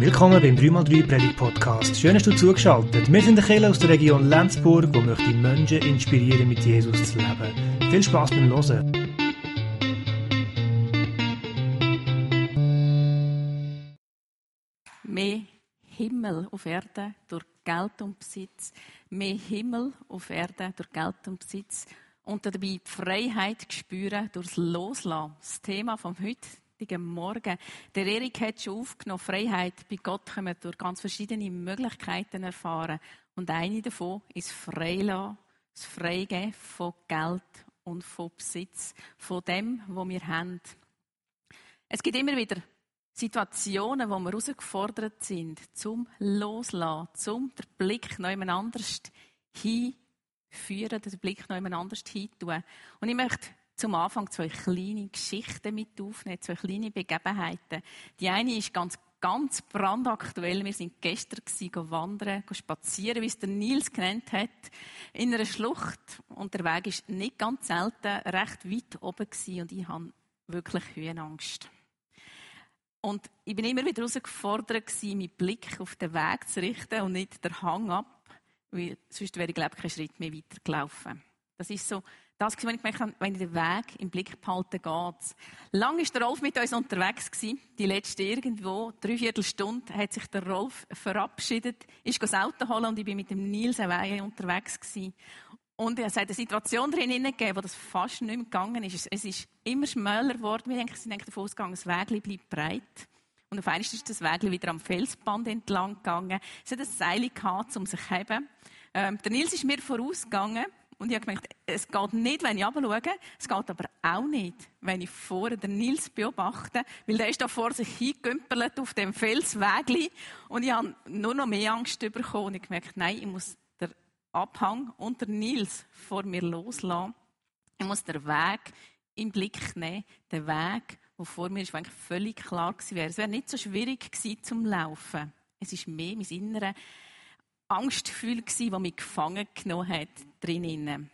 Willkommen beim 3x3 Predigt Podcast. Schön, dass du zugeschaltet. Wir sind der Kirche aus der Region Lenzburg, wo möchte Menschen inspirieren, mit Jesus zu leben. Viel Spaß beim Hören. Mehr Himmel auf Erde durch Geld und Besitz. Mehr Himmel auf Erde durch Geld und Besitz. Und dabei die Freiheit spüren durchs Loslassen. Das Thema vom heutigen Morgen. Der Erik hat schon aufgenommen, Freiheit bei Gott können wir durch ganz verschiedene Möglichkeiten erfahren. Und eine davon ist Freilassen, das Freigeben von Geld und von Besitz, von dem, was wir haben. Es gibt immer wieder Situationen, wo wir herausgefordert sind, zum Loslassen, zum den Blick noch jemand anders hinführen, den Blick noch jemand anders hintun. Und ich möchte zum Anfang zwei kleine Geschichten mit aufnehmen, zwei kleine Begebenheiten. Die eine ist ganz, ganz brandaktuell. Wir sind gestern gewesen, wandern, spazieren, wie es der Nils genannt hat, in einer Schlucht. Und der Weg ist nicht ganz selten recht weit oben gewesen und ich habe wirklich Höhenangst. Und ich bin immer wieder herausgefordert gewesen, meinen Blick auf den Weg zu richten und nicht den Hang ab, weil sonst wäre ich, glaube ich, keinen Schritt mehr weitergelaufen. Das ist so das, was ich gemerkt habe, wenn ich den Weg im Blick behalte, geht's. Lang ist der Rolf mit uns unterwegs gewesen. Die letzte irgendwo, dreiviertel Stunde, hat sich der Rolf verabschiedet, ist das Auto holen und ich bin mit dem Nils Weihe unterwegs gewesen. Und es hat eine Situation drin gegeben, wo das fast nicht mehr gegangen ist. Es ist immer schmäler geworden. Wir denken, sie denken davon ausgegangen, das Weg bleibt breit. Und auf einmal ist das Weg wieder am Felsband entlang gegangen. Es hat ein Seil gehabt, um sich zu heben. Ähm, der Nils ist mir vorausgegangen. Und ich habe gemerkt, es geht nicht, wenn ich runterschaue. Es geht aber auch nicht, wenn ich vorher den Nils beobachte. Weil der ist da vor sich hingekümpelt auf dem Felsweg. Und ich habe nur noch mehr Angst bekommen. Und ich gemerkt, nein, ich muss den Abhang und den Nils vor mir loslassen. Ich muss den Weg im Blick nehmen. Den Weg, der vor mir ist, eigentlich völlig klar gewesen wäre. Es wäre nicht so schwierig gewesen zum Laufen. Es ist mehr mein Inneres Angstgefühl gsi, das mich gefangen genommen hat drinnen.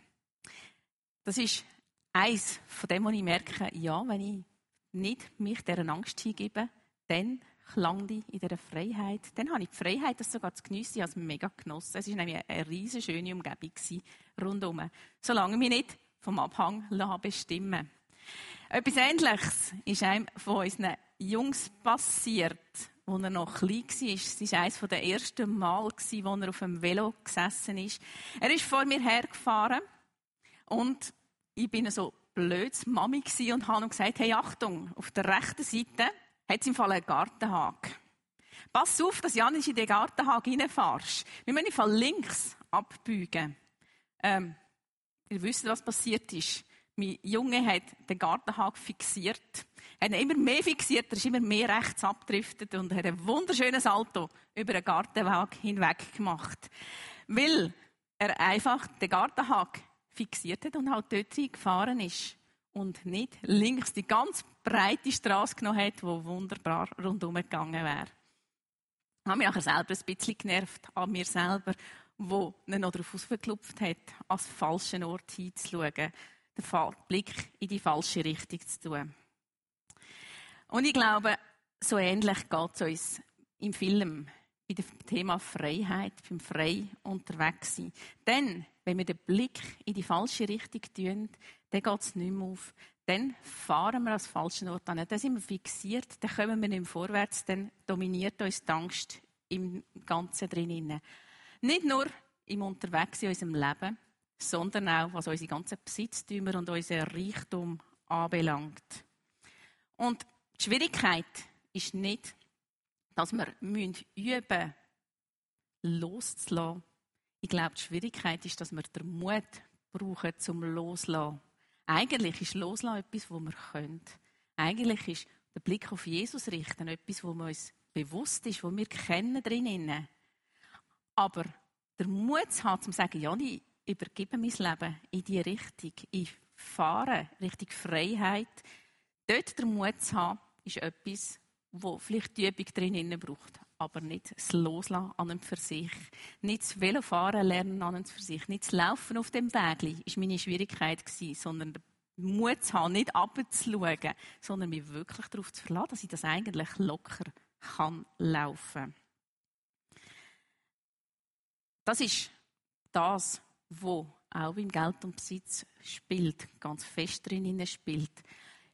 Das ist eins von dem, wo ich merke, ja, wenn ich nicht mich dieser Angst hingebe, dann klang ich in dieser Freiheit. Dann habe ich die Freiheit, das sogar zu geniessen. Ich habe es mega genossen. Es war nämlich eine riesige, schöne Umgebung rundherum. Solange ich mich nicht vom Abhang bestimmen Etwas Ähnliches ist einem von unseren Jungs passiert als er noch klein war. Es war eines der ersten Mal, als er auf dem Velo gesessen ist. Er ist vor mir hergefahren und ich bin so blöd Mami und habe ihm gesagt, hey Achtung, auf der rechten Seite hat es im Fall einen Gartenhag. Pass auf, dass nicht in den Gartenhag reinfährst. Wir müssen im Fall links abbiegen. Ähm, ihr wisst, was passiert ist. Mein Junge hat den Gartenhag fixiert hat ihn immer mehr fixiert, er ist immer mehr rechts abgedriftet und hat ein wunderschönes Salto über den Gartenweg hinweg gemacht. Weil er einfach den Gartenhag fixiert hat und halt dort gefahren ist. Und nicht links die ganz breite Straße genommen hat, die wunderbar rundherum gegangen wäre. Ich habe mich nachher selber ein bisschen genervt an mir selber, wo ihn noch darauf ausgeklopft hat, als falschen Ort hinzuschauen, den Blick in die falsche Richtung zu tun. Und ich glaube, so ähnlich geht es uns im Film, bei dem Thema Freiheit, beim Frei unterwegs sein. Denn, wenn wir den Blick in die falsche Richtung tun, dann geht es nicht mehr auf. Dann fahren wir als falschen Ort an. Dann sind wir fixiert, dann kommen wir nicht mehr vorwärts, dann dominiert uns die Angst im Ganzen drinnen. Nicht nur im Unterwegs in unserem Leben, sondern auch, was unsere ganzen Besitztümer und unser Reichtum anbelangt. Und die Schwierigkeit ist nicht, dass wir üben müssen, loszulassen. Ich glaube, die Schwierigkeit ist, dass wir den Mut brauchen zum Loslassen. Eigentlich ist Loslassen etwas, was wir können. Eigentlich ist der Blick auf Jesus richten etwas, wo uns bewusst ist, wo wir kennen. Aber der Mut zu haben, zu sagen, ja, übergebe mein Leben in die Richtung. Ich fahre Richtung Freiheit. Dort den Mut zu haben, ist etwas, wo vielleicht die Übung drin braucht, aber nicht das Loslassen an und für sich. Nicht das Velofahren lernen an und für sich. Nicht das Laufen auf dem Weg war meine Schwierigkeit gewesen, sondern den Mut zu haben, nicht abzuschauen, sondern mich wirklich darauf zu verlassen, dass ich das eigentlich locker kann laufen. Das ist das, wo auch beim Geld und Besitz spielt, ganz fest drin spielt.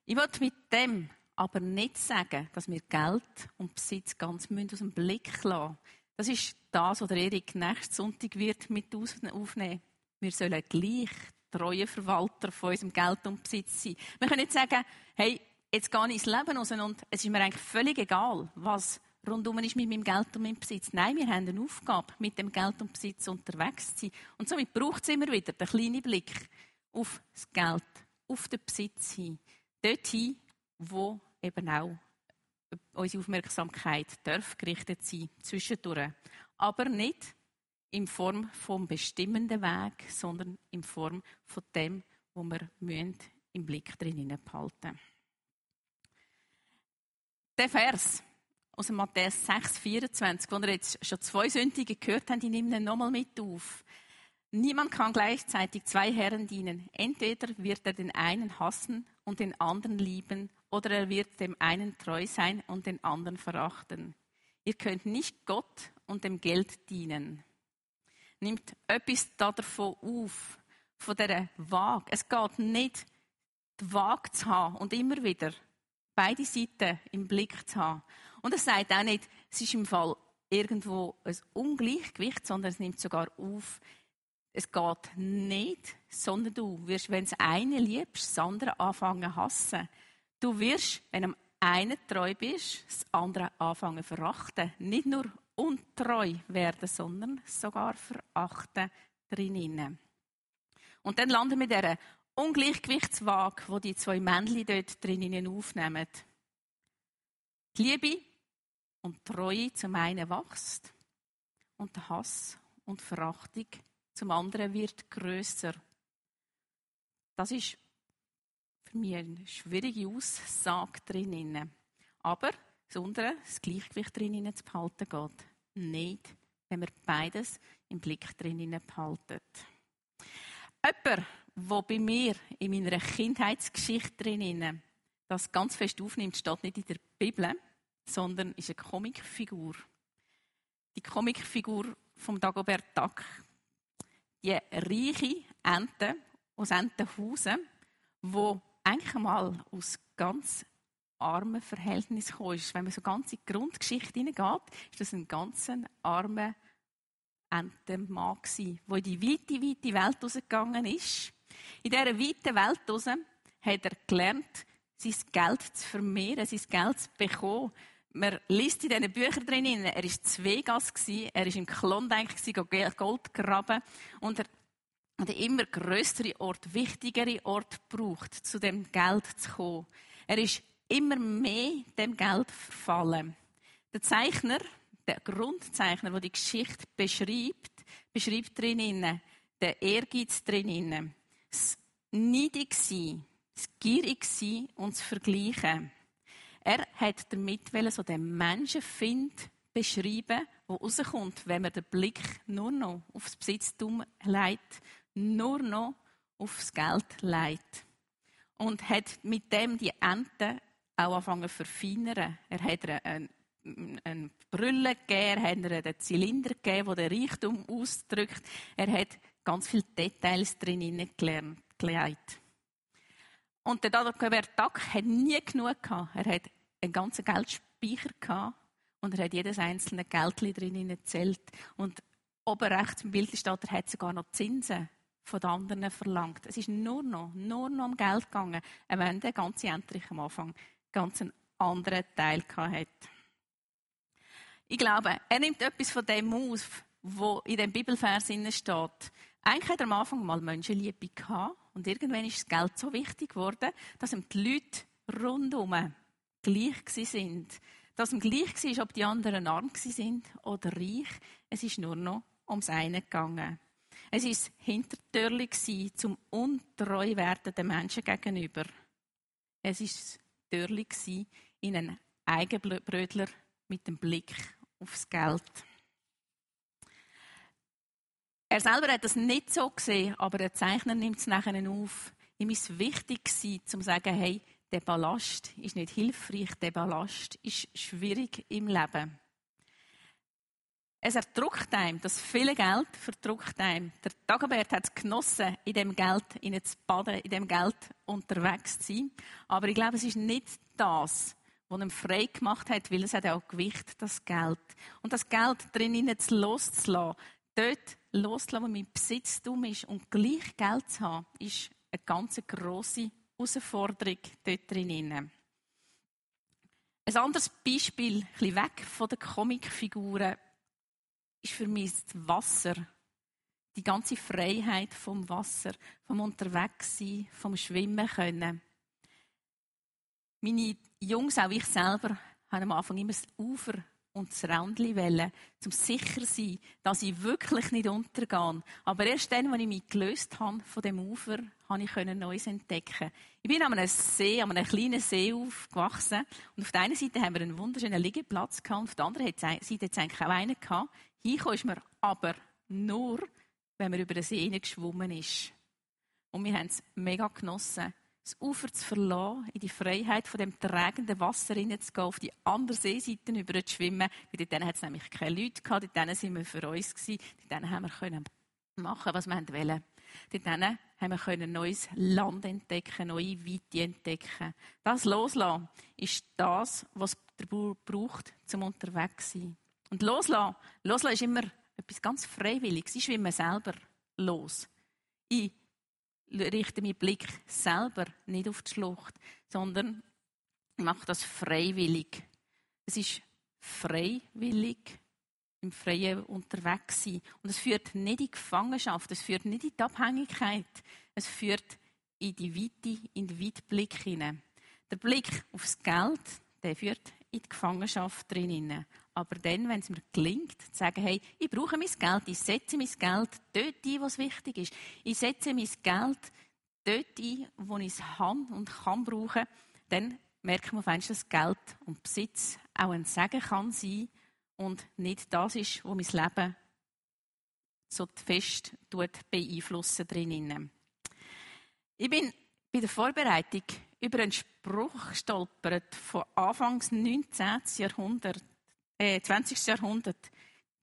Ich will mit dem aber nicht sagen, dass wir Geld und Besitz ganz aus dem Blick lassen Das ist das, was Erik nächsten Sonntag wird mit aufnehmen. Wir sollen gleich treue Verwalter von unserem Geld und Besitz sein. Wir können nicht sagen, hey, jetzt gehe ich ins Leben raus und es ist mir eigentlich völlig egal, was rundum ist mit meinem Geld und meinem Besitz. Nein, wir haben eine Aufgabe, mit dem Geld und Besitz unterwegs zu sein. Und somit braucht es immer wieder den kleinen Blick auf das Geld, auf den Besitz hin. Dorthin, wo eben auch unsere Aufmerksamkeit darf gerichtet sein, zwischendurch. Aber nicht in Form vom bestimmenden Weg, sondern in Form von dem, wo wir müssen im Blick drinnen behalten. Der Vers aus Matthäus 6, 24, wo wir jetzt schon zwei Sündige gehört haben, die nehmen ihn nochmal mit auf. Niemand kann gleichzeitig zwei Herren dienen. Entweder wird er den einen hassen und den anderen lieben, oder er wird dem einen treu sein und den anderen verachten. Ihr könnt nicht Gott und dem Geld dienen. Nimmt etwas davon auf, von dieser Waage. Es geht nicht, die Waage zu haben und immer wieder beide Seiten im Blick zu haben. Und es sagt auch nicht, es ist im Fall irgendwo ein Ungleichgewicht, sondern es nimmt sogar auf, es geht nicht, sondern du wirst, wenn es eine liebst, das andere anfangen hassen. Du wirst, wenn am einen treu bist, das andere anfangen verachten. Nicht nur untreu werden, sondern sogar verachten drinnen. Und dann landen wir dieser Ungleichgewichtswaage, wo die zwei Männchen dort drinnen aufnehmen. Die Liebe und Treue zum einen wächst und der Hass und Verachtung zum anderen wird größer. Das ist für mich eine schwierige Aussage drinnen. Aber das untere, das Gleichgewicht drinnen zu behalten geht. Nicht, wenn wir beides im Blick drinnen behalten. Jemand, der bei mir in meiner Kindheitsgeschichte drinnen das ganz fest aufnimmt, steht nicht in der Bibel, sondern ist eine Comicfigur. Die Comicfigur vom Dagobert Duck. Die reiche Ente aus Entenhausen, wo eigentlich mal aus ganz armen Verhältnissen gekommen ist. Wenn man so ganz in die Grundgeschichte hineingeht, ist das ein ganz armer Entenmann gewesen, der in die weite, weite Welt rausgegangen ist. In dieser weiten Welt raus hat er gelernt, sein Geld zu vermehren, sein Geld zu bekommen. Man liest in diesen Büchern drin, er war zu Vegas, er war in Klondike, Gold graben und er hat immer größere Ort, wichtigere Ort gebraucht, zu dem Geld zu kommen. Er ist immer mehr dem Geld verfallen. Der Zeichner, der Grundzeichner, der die Geschichte beschreibt, beschreibt drinnen den Ehrgeiz drinnen, das Neidig sein, das Gierig sein und das Vergleichen. Er hat damit so den Menschenfind beschreiben, der rauskommt, wenn man den Blick nur noch aufs Besitztum leitet, nur noch aufs Geld leitet. Und hat mit dem die Ente auch angefangen zu verfeinern. Er hat einen, einen Brille gegeben, er hat ihr einen Zylinder gegeben, der den Reichtum ausdrückt. Er hat ganz viele Details drin gelernt. Und der Dagobert Duck hat nie genug gehabt. Er hat einen ganzen Geldspeicher gehabt und er hat jedes einzelne Geld drin gezählt. Und oben rechts im Bild steht, er hat sogar noch Zinsen von den anderen verlangt. Es ist nur noch, nur noch um Geld gegangen, wenn der ganze Endrich am Anfang ganz einen anderen Teil hat. Ich glaube, er nimmt etwas von dem auf, wo in dem Bibelvers steht. Eigentlich hat er am Anfang mal Menschenliebe gehabt und irgendwann ist das Geld so wichtig geworden, dass ihm die Leute rundum gleich sind. Dass ihm gleich war, ob die anderen arm sind oder reich. Es ist nur noch ums eine gegangen. Es war hintertürlich zum untreu werdenden Menschen gegenüber. Es war türlich in einen Eigenbrötler mit dem Blick aufs Geld. Er selber hat das nicht so gesehen, aber der Zeichner nimmt es nachher auf. Ihm ist wichtig gewesen, zu sagen, hey, der Ballast ist nicht hilfreich, der Ballast ist schwierig im Leben. Es erdrückt einem, das viele Geld verdrückt einem. Der Dagobert hat es genossen, in dem Geld zu baden, in dem Geld unterwegs zu sein. Aber ich glaube, es ist nicht das, was ihm frei gemacht hat, weil es hat auch Gewicht, das Geld. Und das Geld drinnen loszulassen, dort loszulassen, wo mein Besitztum ist und gleich Geld zu haben, ist eine ganz grosse Herausforderung dort drinnen. Ein anderes Beispiel, ein weg von den Comicfiguren, ist für mich das Wasser. Die ganze Freiheit vom Wasser, vom Unterwegssein, vom Schwimmen können. Meine Jungs, auch ich selber, haben am Anfang immer das Ufer und das Rändchen wählen, um sicher zu sein, dass ich wirklich nicht untergehe. Aber erst dann, als ich mich gelöst habe von dem Ufer, habe ich Neues entdecken. Ich bin an einem See, an einem kleinen See aufgewachsen. Und auf der einen Seite haben wir einen wunderschönen Liegeplatz gehabt, und auf der anderen Seite hat es eigentlich auch einen gehabt. Hinkommen ist man aber nur, wenn man über den See geschwommen ist. Und wir haben es mega genossen, das Ufer zu verlassen, in die Freiheit von dem tragenden Wasser hineinzugehen, auf die andere Seeseite über zu schwimmen. Weil dort hat es nämlich keine Leute gehabt, dort waren wir für uns gewesen, dort haben wir können machen, was wir wollten. Dort haben wir neues Land entdecken, neue Weite entdecken. Das Loslassen ist das, was der Bauer braucht, zum unterwegs zu sein. Und loslassen, loslassen ist immer etwas ganz Freiwilliges. Ich schwimme selber los. Ich richte meinen Blick selber nicht auf die Schlucht, sondern mache das freiwillig. Es ist freiwillig im Freien unterwegs sein. Und es führt nicht in die Gefangenschaft, es führt nicht in die Abhängigkeit, es führt in die Weite, in den Weitblick hinein. Der Blick aufs Geld, der führt in die Gefangenschaft drin. Aber dann, wenn es mir gelingt, zu sagen, hey, ich brauche mein Geld, ich setze mein Geld dort ein, was wichtig ist. Ich setze mein Geld dort ein, wo ich es habe und kann brauchen, dann merkt man auf einmal, dass Geld und Besitz auch ein Segen kann sein und nicht das ist, was mein Leben so fest beeinflussen drinnen. Ich bin bei der Vorbereitung über einen Spruch gestolpert von Anfangs 19. Jahrhundert, äh, 20. Jahrhundert.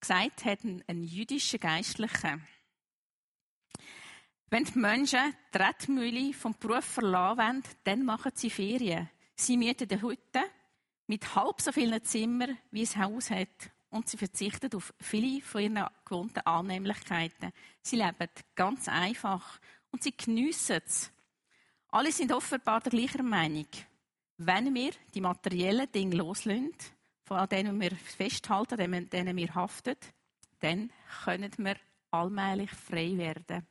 Gesagt hat ein, ein jüdischer Geistlicher. Wenn die Menschen die Rettmühle vom Beruf verlassen wollen, dann machen sie Ferien. Sie mieten eine Hütte mit halb so vielen Zimmern, wie es Haus hat. Und sie verzichten auf viele von ihren gewohnten Annehmlichkeiten. Sie leben ganz einfach und sie geniessen es. Alle sind offenbar der gleichen Meinung. Wenn wir die materiellen Dinge loslösen, von denen wir festhalten, an denen wir haften, dann können wir allmählich frei werden.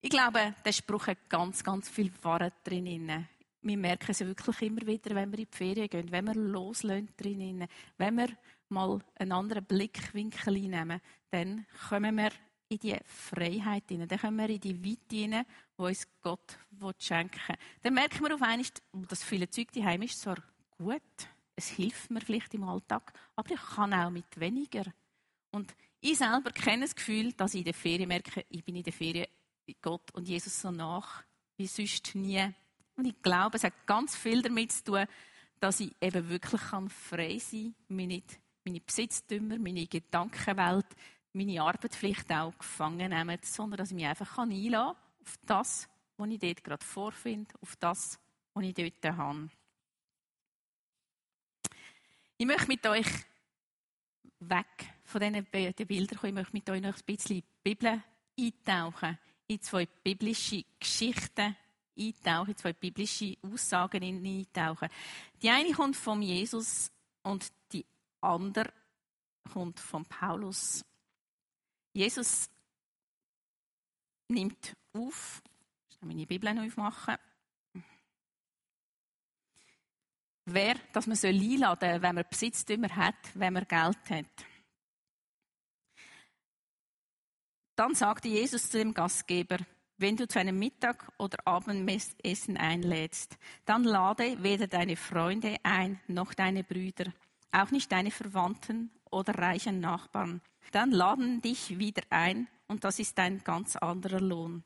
Ich glaube, der Spruch hat ganz, ganz viel Wahrheit drin. Wir merken es wirklich immer wieder, wenn wir in die Ferien gehen, wenn wir loslösen drin, wenn wir mal einen anderen Blickwinkel einnehmen, dann kommen wir in die Freiheit hinein. Dann kommen wir in die Weite hinein, die uns Gott schenken will. Dann merken wir auf einmal, dass viele Zeug daheim ist zwar gut, es hilft mir vielleicht im Alltag, aber ich kann auch mit weniger. Und ich selber kenne das Gefühl, dass ich in der Ferien merke, ich bin in der Ferien Gott und Jesus so nach wie sonst nie. Und ich glaube, es hat ganz viel damit zu tun, dass ich eben wirklich frei sein kann, meine, meine Besitztümer, meine Gedankenwelt, meine Arbeit vielleicht auch gefangen nehmen, sondern dass ich mich einfach einladen kann auf das, was ich dort gerade vorfinde, auf das, was ich dort habe. Ich möchte mit euch weg von diesen Bildern kommen. Ich möchte mit euch noch ein bisschen in die Bibel eintauchen, in zwei biblische Geschichten eintauchen, in zwei biblische Aussagen eintauchen. Die eine kommt von Jesus und die andere kommt von Paulus. Jesus nimmt auf, ich muss meine Bibel noch aufmachen, wer, dass man soll einladen wenn man Besitztümer hat, wenn man Geld hat. Dann sagte Jesus zu dem Gastgeber, wenn du zu einem Mittag- oder Abendessen einlädst, dann lade weder deine Freunde ein, noch deine Brüder, auch nicht deine Verwandten oder reichen Nachbarn. Dann laden dich wieder ein und das ist ein ganz anderer Lohn.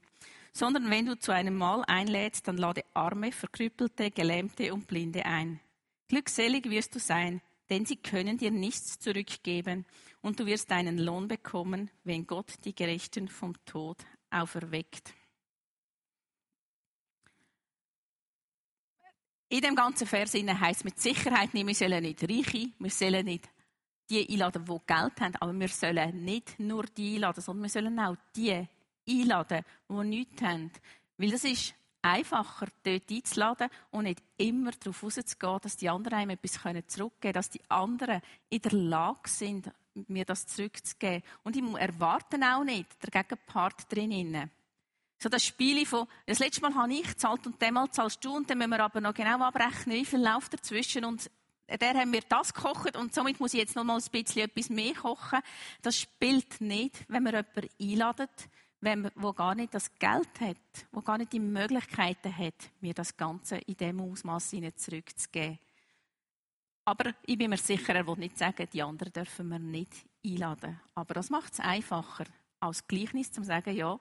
sondern wenn du zu einem Mahl einlädst, dann lade Arme, Verkrüppelte, Gelähmte und Blinde ein. Glückselig wirst du sein, denn sie können dir nichts zurückgeben, und du wirst deinen Lohn bekommen, wenn Gott die Gerechten vom Tod auferweckt. In dem ganzen Vers heißt mit Sicherheit nicht, wir sollen nicht Reiche, wir sollen nicht die einladen, die Geld haben, aber wir sollen nicht nur die einladen, sondern wir sollen auch die einladen, die nichts haben. Weil das ist einfacher, dort einzuladen und nicht immer darauf rauszugehen, dass die anderen einem etwas zurückgeben können, dass die anderen in der Lage sind, mir das zurückzugeben. Und ich erwarte auch nicht der Gegenpart drinnen. So das Spiel von, das letzte Mal habe ich gezahlt und dem Mal zahlst du und dann müssen wir aber noch genau abrechnen, wie viel läuft dazwischen und der haben mir das gekocht und somit muss ich jetzt noch mal ein bisschen etwas mehr kochen. Das spielt nicht, wenn man jemanden einladet, wenn, wo gar nicht das Geld hat, wo gar nicht die Möglichkeiten hat, mir das Ganze in dem Ausmaß zurückzugeben. Aber ich bin mir sicher, er will nicht sagen, die anderen dürfen wir nicht einladen. Aber das macht es einfacher, als Gleichnis zu sagen, ja,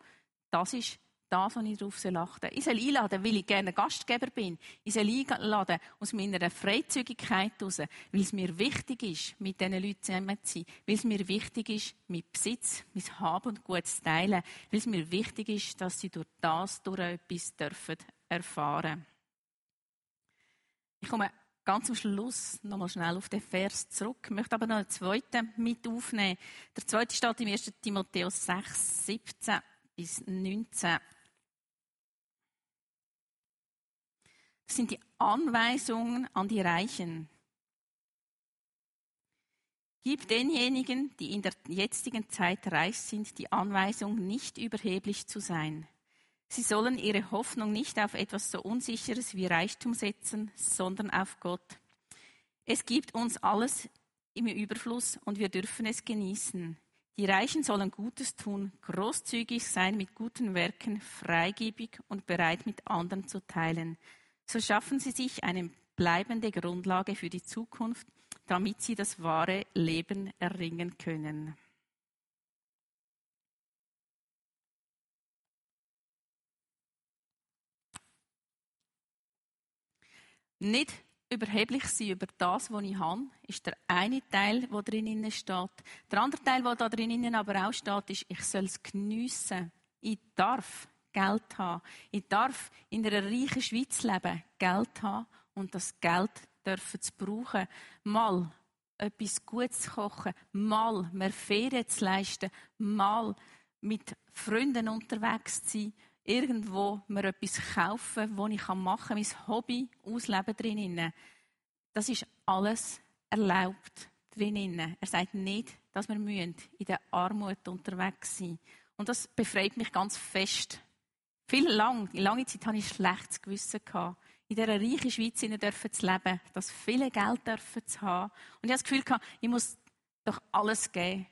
das ist das, was ich darauf achten soll. Ich soll einladen, weil ich gerne Gastgeber bin. Ich soll einladen aus meiner Freizügigkeit heraus, weil es mir wichtig ist, mit diesen Leuten zusammen zu sein. Weil es mir wichtig ist, mit Besitz, mit Haben und Gut zu teilen. Weil es mir wichtig ist, dass sie durch das durch etwas dürfen erfahren. Ich komme ganz am Schluss nochmal schnell auf den Vers zurück. Ich möchte aber noch einen zweiten mit aufnehmen. Der zweite steht im 1. Timotheus 6, 17 bis 19. sind die Anweisungen an die Reichen. Gib denjenigen, die in der jetzigen Zeit reich sind, die Anweisung, nicht überheblich zu sein. Sie sollen ihre Hoffnung nicht auf etwas so Unsicheres wie Reichtum setzen, sondern auf Gott. Es gibt uns alles im Überfluss und wir dürfen es genießen. Die Reichen sollen Gutes tun, großzügig sein mit guten Werken, freigebig und bereit mit anderen zu teilen. So schaffen sie sich eine bleibende Grundlage für die Zukunft, damit sie das wahre Leben erringen können. Nicht überheblich sein über das, was ich habe, ist der eine Teil, der drin steht. Der andere Teil, der da drin aber auch steht, ist, ich soll es geniessen. Ich darf Geld haben. Ich darf in einer reichen Schweiz leben, Geld haben und das Geld dürfen zu brauchen. Mal etwas Gutes zu kochen, mal mehr Ferien zu leisten, mal mit Freunden unterwegs zu sein, irgendwo mir etwas kaufen, wo ich machen kann, mein Hobby ausleben drinnen. Das ist alles erlaubt drinnen. Er sagt nicht, dass wir in der Armut unterwegs sein Und das befreit mich ganz fest viel lang, in lange Zeit hatte ich schlechtes Gewissen gehabt, in dieser reichen Schweiz zu leben, das viele Geld zu haben. Und ich habe das Gefühl ich muss doch alles geben.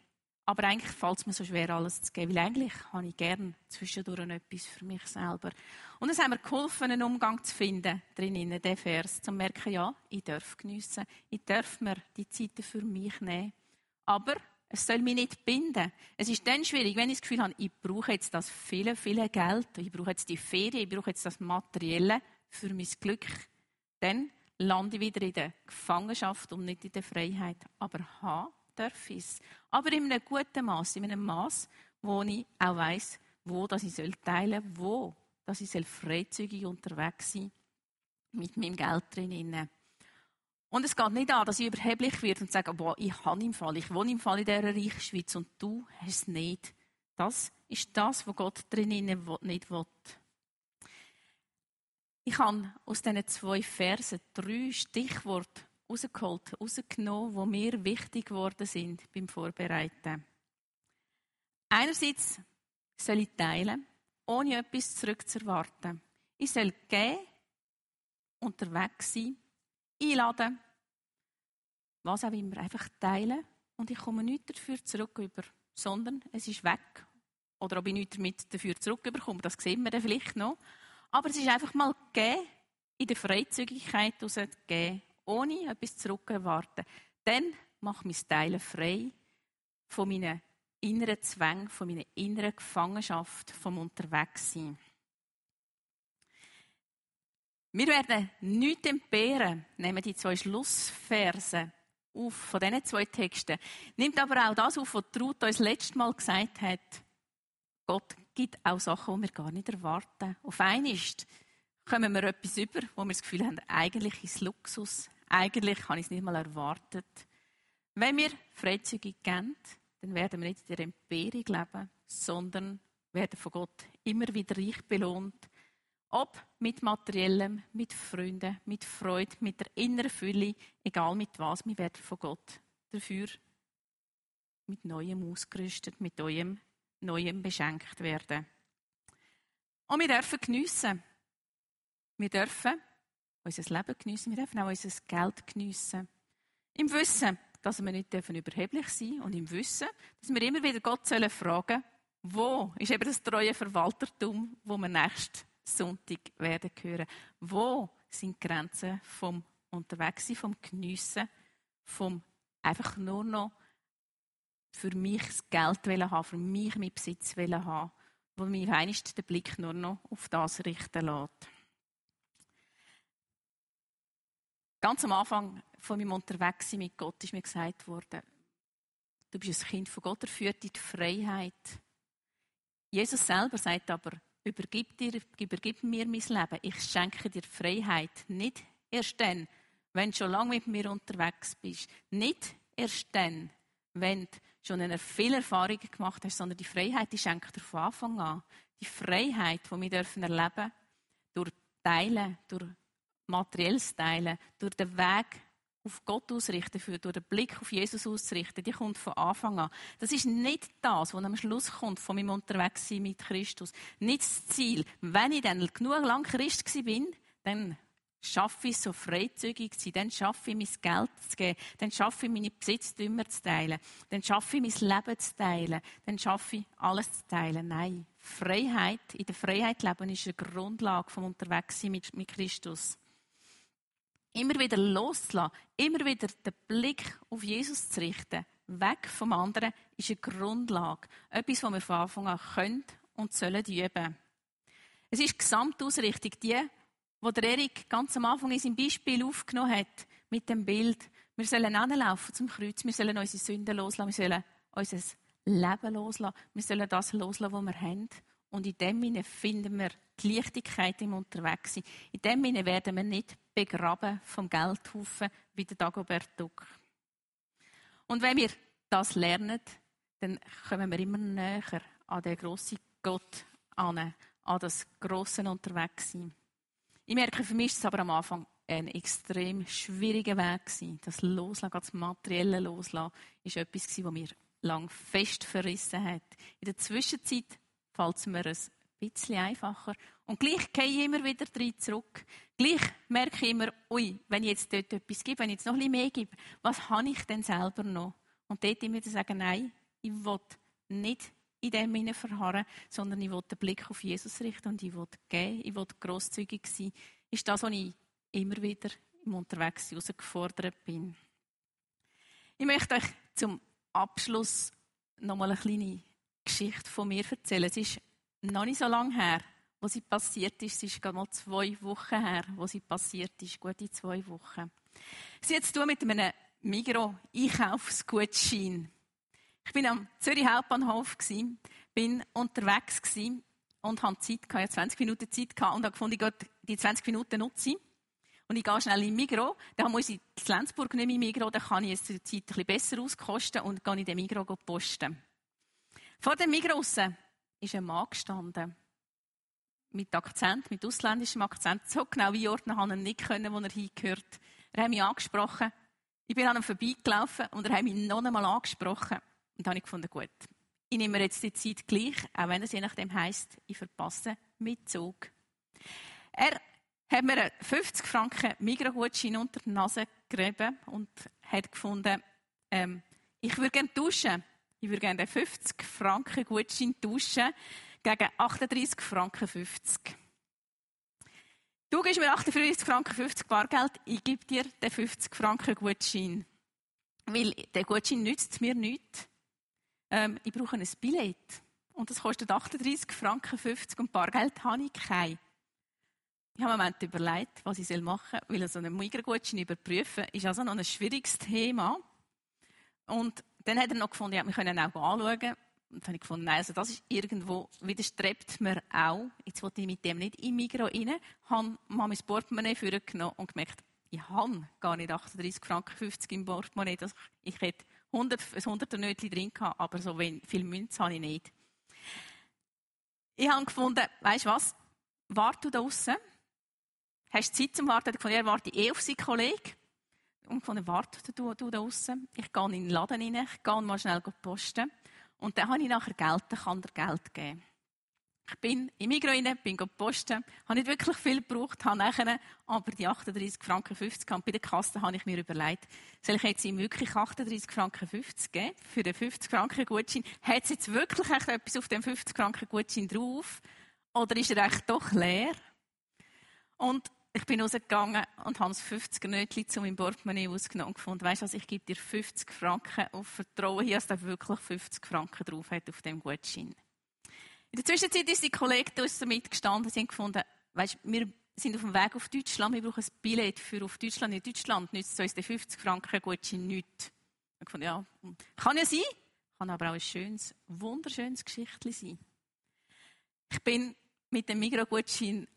Aber eigentlich fällt es mir so schwer, alles zu geben, weil eigentlich habe ich gern zwischendurch etwas für mich selber. Und es hat mir geholfen, einen Umgang zu finden, drinnen, den Vers, zu merken, ja, ich darf geniessen, ich darf mir die Zeiten für mich nehmen. Aber es soll mich nicht binden. Es ist dann schwierig, wenn ich das Gefühl habe, ich brauche jetzt das viele, viele Geld, ich brauche jetzt die Ferien, ich brauche jetzt das Materielle für mein Glück. Dann lande ich wieder in der Gefangenschaft und nicht in der Freiheit. Aber haben darf ich es. Aber in einem guten Maß, in einem Maß, wo ich auch weiss, wo dass ich teilen soll, wo dass ich freizügig unterwegs sein mit meinem Geld drin. Und es geht nicht an, dass ich überheblich werde und sage, boah, ich habe im Fall, ich wohne im Fall in dieser reichen Schweiz und du hast es nicht. Das ist das, was Gott drinnen nicht will. Ich habe aus diesen zwei Versen drei Stichworte rausgeholt, rausgenommen, die mir wichtig geworden sind beim Vorbereiten. Einerseits soll ich teilen, ohne etwas zurückzuerwarten. Ich soll gehen, unterwegs sein, einladen, was auch immer, einfach teilen und ich komme nichts dafür zurück sondern es ist weg. Oder ob ich nichts damit dafür zurückbekomme, das sehen wir dann vielleicht noch. Aber es ist einfach mal gehen, in der Freizügigkeit gehen, ohne etwas zurückzuerwarten. Dann mache ich mein Teilen frei von meinen inneren Zwängen, von meiner inneren Gefangenschaft, vom Unterwegssein. Wir werden nichts entbehren, nehmen die zwei Schlussverse auf von diesen zwei Texten. Nimmt aber auch das auf, was Ruth uns letztes Mal gesagt hat. Gott gibt auch Sachen, die wir gar nicht erwarten. Auf einmal kommen wir etwas über, wo wir das Gefühl haben, eigentlich ist es Luxus. Eigentlich habe ich es nicht mal erwartet. Wenn wir freizügig gehen, dann werden wir nicht in der Entbehrung leben, sondern werden von Gott immer wieder reich belohnt ob mit Materiellem, mit Freunden, mit Freude, mit der inneren Fülle, egal mit was, wir werden von Gott dafür mit Neuem ausgerüstet, mit Neuem, Neuem beschenkt werden. Und wir dürfen geniessen. Wir dürfen unser Leben geniessen, wir dürfen auch unser Geld geniessen. Im Wissen, dass wir nicht überheblich sein dürfen und im Wissen, dass wir immer wieder Gott fragen sollen wo ist eben das treue Verwaltertum, wo wir nächst Sonntag werden hören. Wo sind die Grenzen vom Unterwegssein, vom Geniessen, vom einfach nur noch für mich das Geld haben, für mich mein Besitz haben, wo mich einst den Blick nur noch auf das richten lässt. Ganz am Anfang von meinem Unterwegssein mit Gott ist mir gesagt worden, du bist ein Kind von Gott, er führt in die Freiheit. Jesus selber sagt aber, übergib, dir, übergib mir mein Leben. Ich schenke dir Freiheit. Nicht erst dann, wenn du schon lange mit mir unterwegs bist. Nicht erst dann, wenn du schon eine viel Erfahrung gemacht hast, sondern die Freiheit, die schenkt dir von Anfang an. Die Freiheit, die wir dürfen erleben, durch Teilen, durch materielles Teilen, durch den Weg auf Gott ausrichten, für durch den Blick auf Jesus ausrichten, die kommt von Anfang an. Das ist nicht das, was am Schluss kommt von meinem Unterwegssein mit Christus. Nicht das Ziel. Wenn ich dann genug lang Christ bin, dann schaffe ich so freizügig zu sein, dann schaffe ich mein Geld zu geben, dann schaffe ich meine Besitztümer zu teilen, dann schaffe ich mein Leben zu teilen, dann schaffe ich alles zu teilen. Nein. Freiheit, in der Freiheit leben ist eine Grundlage vom Unterwegssein mit, mit Christus. Immer wieder loszulassen, immer wieder den Blick auf Jesus zu richten, weg vom anderen, ist eine Grundlage. Etwas, was wir von Anfang an können und sollen üben. Es ist die Gesamtausrichtung, die, die der Erik ganz am Anfang in seinem Beispiel aufgenommen hat, mit dem Bild. Wir sollen anlaufen zum Kreuz, wir sollen unsere Sünden loslassen, wir sollen unser Leben loslassen, wir sollen das loslassen, was wir haben. Und in dem Sinne finden wir die Leichtigkeit im Unterwegssein. In dem Sinne werden wir nicht begraben vom Geldhaufen wie der Dagobert Duck. Und wenn wir das lernen, dann kommen wir immer näher an den grossen Gott an, das grosse Unterwegssein. Ich merke, für mich ist es aber am Anfang ein extrem schwieriger Weg. Das Loslassen, das materielle Loslassen, ist etwas gewesen, was mir lang fest verrissen hat. In der Zwischenzeit fällt es mir ein bisschen einfacher. Und gleich gehe ich immer wieder drin zurück. Gleich merke ich immer, ui, wenn ich jetzt dort etwas gebe, wenn ich jetzt noch bisschen mehr gebe, was habe ich denn selber noch? Und dort immer wieder sagen, nein, ich will nicht in dem Sinne verharren, sondern ich will den Blick auf Jesus richten und ich will geben, ich will grosszügig sein. Ist das, was ich immer wieder im Unterwegs herausgefordert bin. Ich möchte euch zum Abschluss noch mal eine kleine Geschichte von mir erzählen. Es ist noch nicht so lange her, wo sie passiert ist. Es ist gerade mal zwei Wochen her, wo sie passiert ist. Gute zwei Wochen. Sie hat zu mit einem Migro-Einkaufsgutschein. Ich bin am Zürich Hauptbahnhof bin unterwegs und hatte Zeit gehabt, 20 Minuten Zeit und habe gefunden, ich die 20 Minuten nutze. Und ich gehe schnell in Migro. Dann muss ich in Lenzburg nicht mehr Migro, dann kann ich es zur Zeit ein bisschen besser auskosten und gehe in den Migro posten. Vor dem Migro ist ein Mann gestanden. Mit Akzent, mit ausländischem Akzent. So genau wie Ordner haben ihn nicht können, wo er hingehört. Er hat mich angesprochen. Ich bin an ihm vorbeigelaufen und er hat mich noch einmal angesprochen. Und dann habe ich gefunden, gut, ich nehme mir jetzt die Zeit gleich, auch wenn es je nachdem heisst, ich verpasse mit Zug. Er hat mir einen 50 Franken Mikrogutschein unter die Nase gegeben und hat gefunden, ähm, ich würde gerne duschen. Ich würde gerne 50 Franken Gutschein tauschen gegen 38 Franken 50. Du gibst mir 38 Franken 50 Bargeld, ich gebe dir den 50 Franken Gutschein. Weil der Gutschein nützt mir nichts. Ähm, ich brauche ein Billett. Und das kostet 38 Franken 50 und Bargeld habe ich kein. Ich habe im Moment überlegt, was ich machen soll, weil so einen Migragutschein überprüfen ist also noch ein schwieriges Thema. Und dann hat er noch gefunden, ja, wir können auch anschauen. Und dann habe ich gefunden, nein, also das ist irgendwo, widerstrebt mir auch. Jetzt wollte ich mit dem nicht im Migro rein, habe mal mein Portemonnaie vorgenommen und gemerkt, ich habe gar nicht 38 Franken 50 im Portemonnaie. Ich hätte 100, ein 100er Nötchen drin gehabt, aber so viel Münze habe ich nicht. Ich habe gefunden, weißt du was? Warte da draussen. Hast du Zeit zum Warten? Ich gefunden, er warte eh auf seinen Kollegen. Und gefunden, warte du, du da draussen. Ich gehe in den Laden rein, ich gehe mal schnell posten. Und dann habe ich nachher Geld, dann kann er Geld geben. Ich bin im Migros rein, bin posten, habe nicht wirklich viel gebraucht, habe nachher aber die 38 Franken 50 und bei der Kasse habe ich mir überlegt, soll ich jetzt ihm wirklich 38 Franken 50 geben für den 50 Franken Gutschein? Hat es jetzt wirklich echt etwas auf dem 50 Franken Gutschein drauf? Oder ist er echt doch leer? Und ich bin rausgegangen und habe das 50er Nötchen zu meinem Portemonnaie ausgenommen und gefunden, weißt du was, ich gebe dir 50 Franken auf Vertrauen hier, dass er wirklich 50 Franken drauf hat auf dem Gutschein. In der Zwischenzeit ist die Kollegen uns mitgestanden, haben gefunden, weißt, wir sind auf dem Weg auf Deutschland, wir brauchen ein Billett für auf Deutschland. In Deutschland nützt uns der 50 Franken Gutschein nichts. Ich gefunden, ja, kann ja sein, kann aber auch ein schönes, wunderschönes Geschichtchen sein. Ich bin mit dem Migros-Gutschein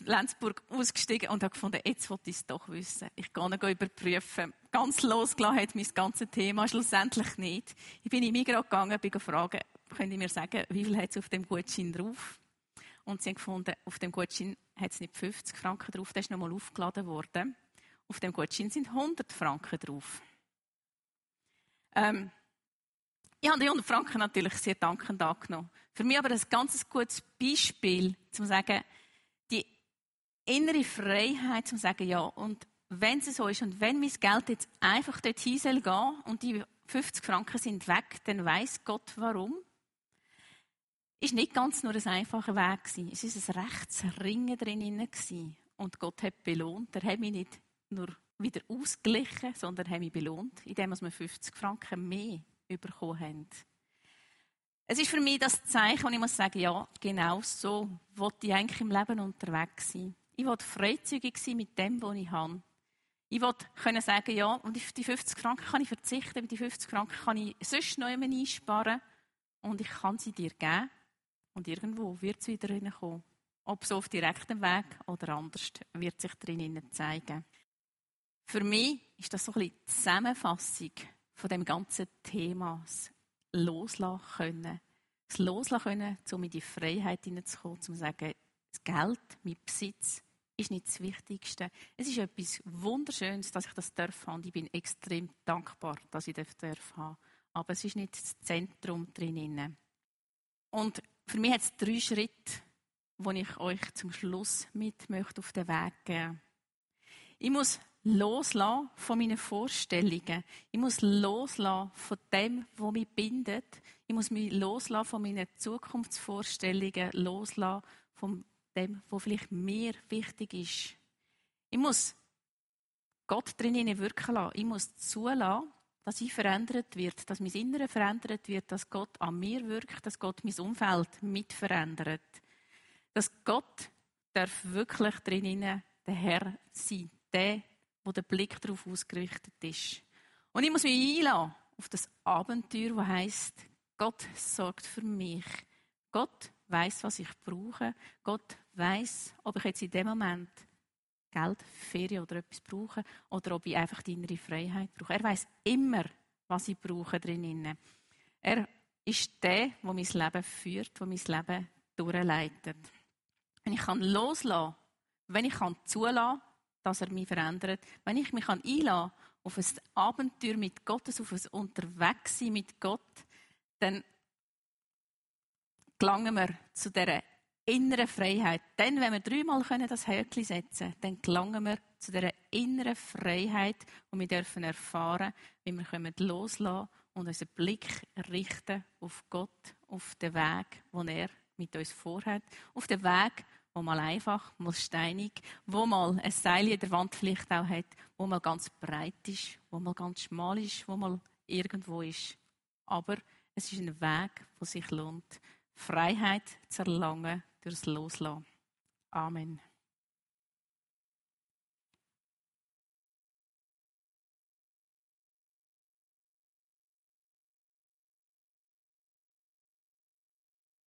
in Lenzburg ausgestiegen und habe gefunden, jetzt wollte ich es doch wissen. Ich gehe ihn überprüfen. Ganz losgelassen hat mein ganzes Thema schlussendlich nicht. Ich bin in Migros gegangen, bin gefragt, könnt ihr mir sagen, wie viel hat es auf dem Gutschein drauf? Und sie haben gefunden, auf dem Gutschein hat es nicht 50 Franken drauf, der ist nochmal aufgeladen worden. Auf dem Gutschein sind 100 Franken drauf. Ähm, ich habe die 100 Franken natürlich sehr dankend angenommen. Für mich aber ein ganz gutes Beispiel, um zu sagen, innere Freiheit, um zu sagen, ja, und wenn es so ist und wenn mein Geld jetzt einfach dorthin soll gehen und die 50 Franken sind weg, dann weiß Gott warum ist nicht ganz nur ein einfacher Weg. Es ist ein rechtes Ringen drin Und Gott hat belohnt. Er hat mich nicht nur wieder ausgeglichen, sondern hat mich belohnt, indem wir 50 Franken mehr bekommen haben. Es ist für mich das Zeichen, und ich muss sagen, ja, genau so wollte ich eigentlich im Leben unterwegs sein. Ich wollte freizügig sein mit dem, was ich habe. Ich wollte können sagen, ja, und auf die 50 Franken kann ich verzichten, mit die 50 Franken kann ich sonst noch jemanden einsparen und ich kann sie dir geben. Und irgendwo wird es wieder reinkommen. Ob so auf direktem Weg oder anders, wird sich drinnen zeigen. Für mich ist das so ein bisschen die Zusammenfassung von dem ganzen Themas. Loslassen können. Das Loslassen können, um in die Freiheit hineinzukommen, um zu sagen, das Geld, mein Besitz, ist nicht das Wichtigste. Es ist etwas Wunderschönes, dass ich das darf haben. Ich bin extrem dankbar, dass ich das darf. Aber es ist nicht das Zentrum drinnen. Und für mich hat es drei Schritte, die ich euch zum Schluss mit möchte auf den Weg geben. Ich muss loslassen von meinen Vorstellungen. Ich muss loslassen von dem, was mich bindet. Ich muss mich loslassen von meinen Zukunftsvorstellungen, loslassen von dem, was vielleicht mir wichtig ist. Ich muss Gott drinnen wirken lassen. Ich muss zulassen, dass ich verändert wird, dass mein Innere verändert wird, dass Gott an mir wirkt, dass Gott mein Umfeld mit verändert. Dass Gott darf wirklich drinnen der Herr sein, der, wo der Blick darauf ausgerichtet ist. Und ich muss mich einladen auf das Abenteuer, wo heißt, Gott sorgt für mich. Gott weiß, was ich brauche. Gott weiß, ob ich jetzt in dem Moment Geld, Ferien oder etwas brauche oder ob ich einfach die innere Freiheit brauche. Er weiß immer, was ich brauche drinnen. Er ist der, der mein Leben führt, der mein Leben durchleitet. Wenn ich kann loslassen, wenn ich kann zulassen, dass er mich verändert, wenn ich mich einlassen kann auf ein Abenteuer mit Gott, auf ein Unterwegssein mit Gott, dann gelangen wir zu dieser innere Freiheit. Dann, wenn wir dreimal das Häkchen setzen können, dann gelangen wir zu dieser inneren Freiheit, die wir dürfen erfahren, wie wir können loslassen und unseren Blick richten auf Gott, auf den Weg, den er mit uns vorhat, auf den Weg, wo mal einfach, mal steinig, wo mal ein Seil in der Wand vielleicht auch hat, wo mal ganz breit ist, wo mal ganz schmal ist, wo mal irgendwo ist. Aber es ist ein Weg, der sich lohnt, Freiheit zu erlangen durchs Loslassen. Amen.